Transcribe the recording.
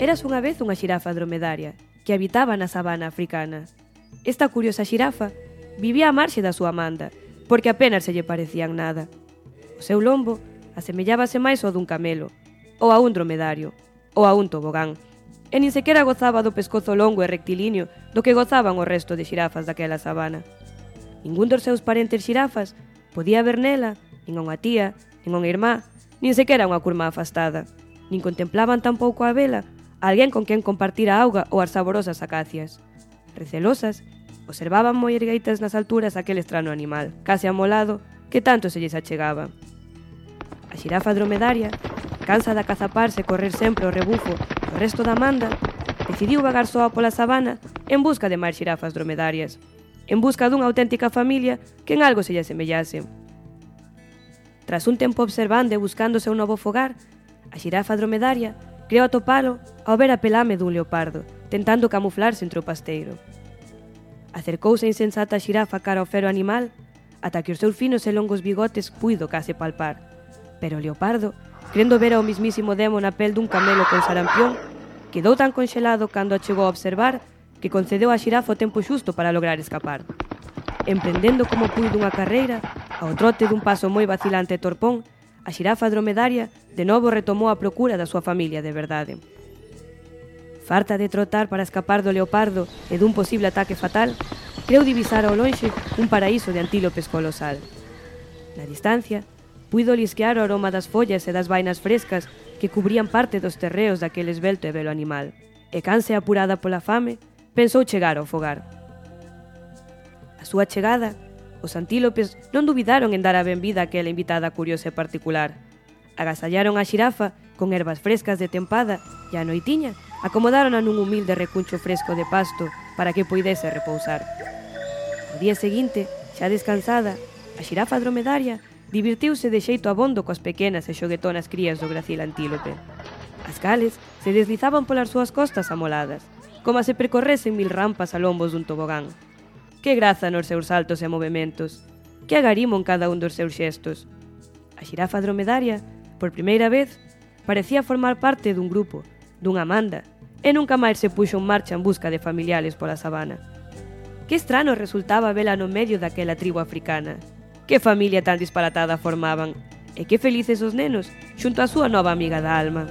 Eras unha vez unha xirafa dromedaria que habitaba na sabana africana. Esta curiosa xirafa vivía á marxe da súa manda, porque apenas se lle parecían nada. O seu lombo asemellábase máis ao dun camelo, ou a un dromedario, ou a un tobogán, e nin sequera gozaba do pescozo longo e rectilíneo do que gozaban o resto de xirafas daquela sabana. Ningún dos seus parentes xirafas podía ver nela, nin unha tía, nin unha irmá, nin sequera unha curma afastada. Nin contemplaban tampouco a vela alguén con quen compartir a auga ou as saborosas acacias. Recelosas, observaban moi ergueitas nas alturas aquel estrano animal, case amolado, que tanto se lles achegaba. A xirafa dromedaria, cansa de acazaparse e correr sempre o rebufo o resto da manda, decidiu vagar soa pola sabana en busca de máis xirafas dromedarias, en busca dunha auténtica familia que en algo se lle asemellase. Tras un tempo observando e buscándose un novo fogar, a xirafa dromedaria Creo atopalo ao ver a pelame dun leopardo, tentando camuflarse entre o pasteiro. Acercouse a insensata xirafa cara ao fero animal, ata que os seus finos e longos bigotes puido case palpar. Pero o leopardo, crendo ver ao mismísimo demo na pel dun camelo con sarampión, quedou tan conxelado cando a chegou a observar que concedeu a xirafa o tempo xusto para lograr escapar. Emprendendo como puido unha carreira, ao trote dun paso moi vacilante e torpón, a xirafa dromedaria de novo retomou a procura da súa familia de verdade. Farta de trotar para escapar do leopardo e dun posible ataque fatal, creu divisar ao lonxe un paraíso de antílopes colosal. Na distancia, puido lisquear o aroma das follas e das vainas frescas que cubrían parte dos terreos daquele esbelto e belo animal. E canse apurada pola fame, pensou chegar ao fogar. A súa chegada Os antílopes non duvidaron en dar a benvida a aquela invitada curiosa e particular. Agasallaron a xirafa con ervas frescas de tempada e a noitiña acomodárona nun humilde recuncho fresco de pasto para que poidese repousar. O día seguinte, xa descansada, a xirafa dromedaria divirtiuse de xeito abondo coas pequenas e xoguetonas crías do gracil antílope. As cales se deslizaban polas súas costas amoladas, como se percorresen mil rampas a lombos dun tobogán. Que graza nos seus saltos e movimentos. Que agarimo en cada un dos seus xestos. A xirafa dromedaria, por primeira vez, parecía formar parte dun grupo, dunha manda, e nunca máis se puxo en marcha en busca de familiares pola sabana. Que estrano resultaba vela no medio daquela tribo africana. Que familia tan disparatada formaban, e que felices os nenos xunto á súa nova amiga da alma.